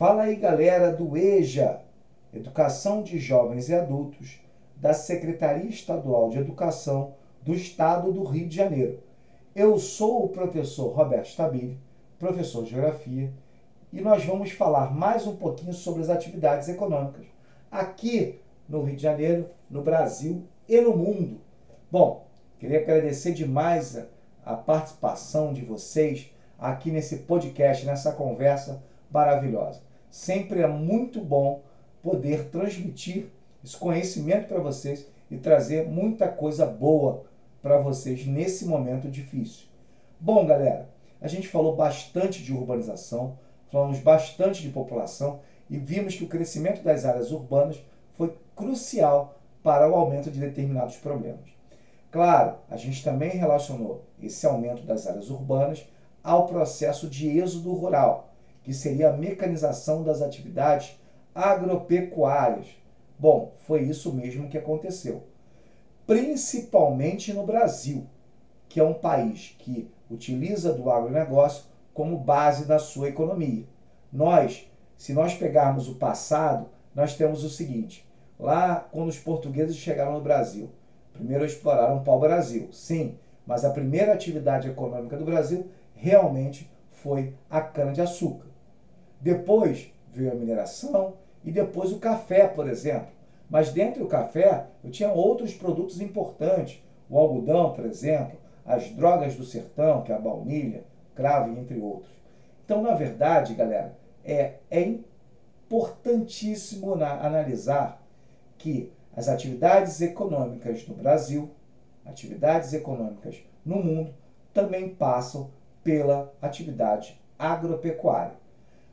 Fala aí, galera do EJA, Educação de Jovens e Adultos, da Secretaria Estadual de Educação do Estado do Rio de Janeiro. Eu sou o professor Roberto Stabile, professor de Geografia, e nós vamos falar mais um pouquinho sobre as atividades econômicas aqui no Rio de Janeiro, no Brasil e no mundo. Bom, queria agradecer demais a, a participação de vocês aqui nesse podcast, nessa conversa maravilhosa. Sempre é muito bom poder transmitir esse conhecimento para vocês e trazer muita coisa boa para vocês nesse momento difícil. Bom, galera, a gente falou bastante de urbanização, falamos bastante de população e vimos que o crescimento das áreas urbanas foi crucial para o aumento de determinados problemas. Claro, a gente também relacionou esse aumento das áreas urbanas ao processo de êxodo rural, que seria a mecanização das atividades agropecuárias. Bom, foi isso mesmo que aconteceu. Principalmente no Brasil, que é um país que utiliza do agronegócio como base da sua economia. Nós, se nós pegarmos o passado, nós temos o seguinte: lá quando os portugueses chegaram no Brasil, primeiro exploraram o pau-brasil, sim, mas a primeira atividade econômica do Brasil realmente foi a cana-de-açúcar. Depois veio a mineração e depois o café, por exemplo. Mas dentro do café eu tinha outros produtos importantes, o algodão, por exemplo, as drogas do sertão, que é a baunilha, cravo, entre outros. Então, na verdade, galera, é, é importantíssimo na, analisar que as atividades econômicas no Brasil, atividades econômicas no mundo, também passam pela atividade agropecuária.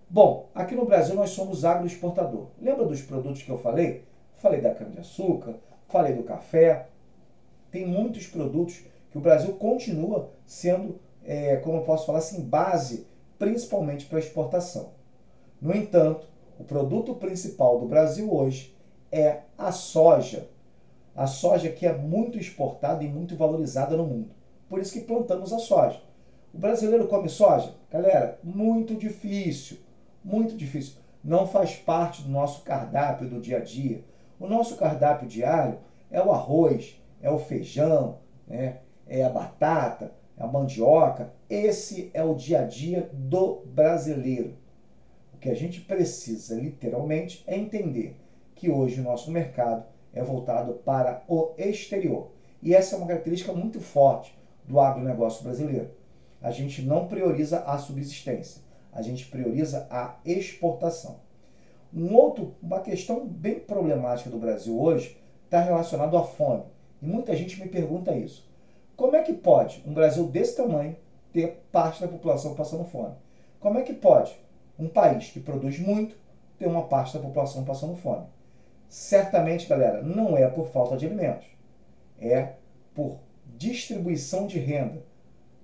Bom, aqui no Brasil nós somos agroexportador. Lembra dos produtos que eu falei? Falei da cana-de-açúcar, falei do café. Tem muitos produtos que o Brasil continua sendo, é, como eu posso falar assim, base principalmente para exportação. No entanto, o produto principal do Brasil hoje é a soja. A soja que é muito exportada e muito valorizada no mundo. Por isso que plantamos a soja. O brasileiro come soja? Galera, muito difícil, muito difícil. Não faz parte do nosso cardápio do dia a dia. O nosso cardápio diário é o arroz, é o feijão, né? é a batata, é a mandioca. Esse é o dia a dia do brasileiro. O que a gente precisa, literalmente, é entender que hoje o nosso mercado é voltado para o exterior. E essa é uma característica muito forte do agronegócio brasileiro. A gente não prioriza a subsistência, a gente prioriza a exportação. Um outro, uma questão bem problemática do Brasil hoje está relacionado à fome. E muita gente me pergunta isso. Como é que pode um Brasil desse tamanho ter parte da população passando fome? Como é que pode um país que produz muito ter uma parte da população passando fome? Certamente, galera, não é por falta de alimentos. É por distribuição de renda.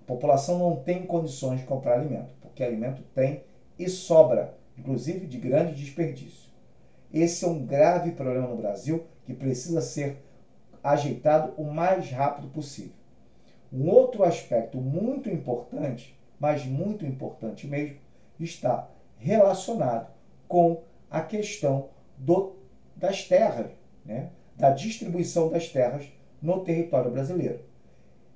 A população não tem condições de comprar alimento, porque alimento tem e sobra, inclusive de grande desperdício. Esse é um grave problema no Brasil que precisa ser ajeitado o mais rápido possível. Um outro aspecto muito importante, mas muito importante mesmo, está relacionado com a questão do, das terras, né? da distribuição das terras no território brasileiro.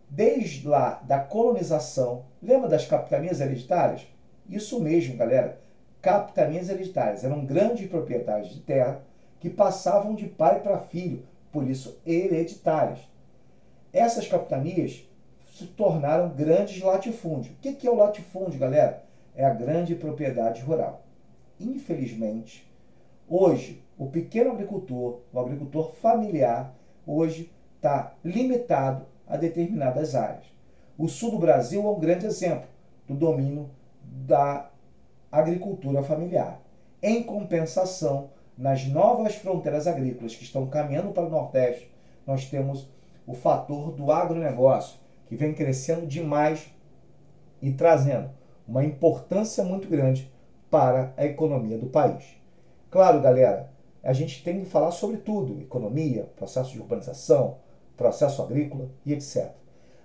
Desde lá da colonização, lembra das capitanias hereditárias? Isso mesmo, galera. Capitanias hereditárias eram grandes proprietários de terra que passavam de pai para filho, por isso hereditárias. Essas capitanias se tornaram grandes latifúndios. O que é o latifúndio, galera? É a grande propriedade rural. Infelizmente, hoje, o pequeno agricultor, o agricultor familiar, hoje está limitado a determinadas áreas. O sul do Brasil é um grande exemplo do domínio da agricultura familiar. Em compensação, nas novas fronteiras agrícolas que estão caminhando para o Nordeste, nós temos o fator do agronegócio, que vem crescendo demais e trazendo uma importância muito grande para a economia do país. Claro, galera, a gente tem que falar sobre tudo: economia, processo de urbanização, processo agrícola e etc.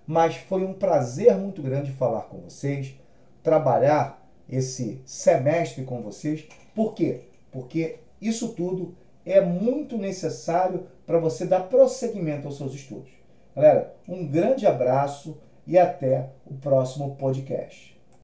Mas foi um prazer muito grande falar com vocês, trabalhar esse semestre com vocês. Por quê? Porque isso tudo é muito necessário para você dar prosseguimento aos seus estudos. Galera, um grande abraço e até o próximo podcast.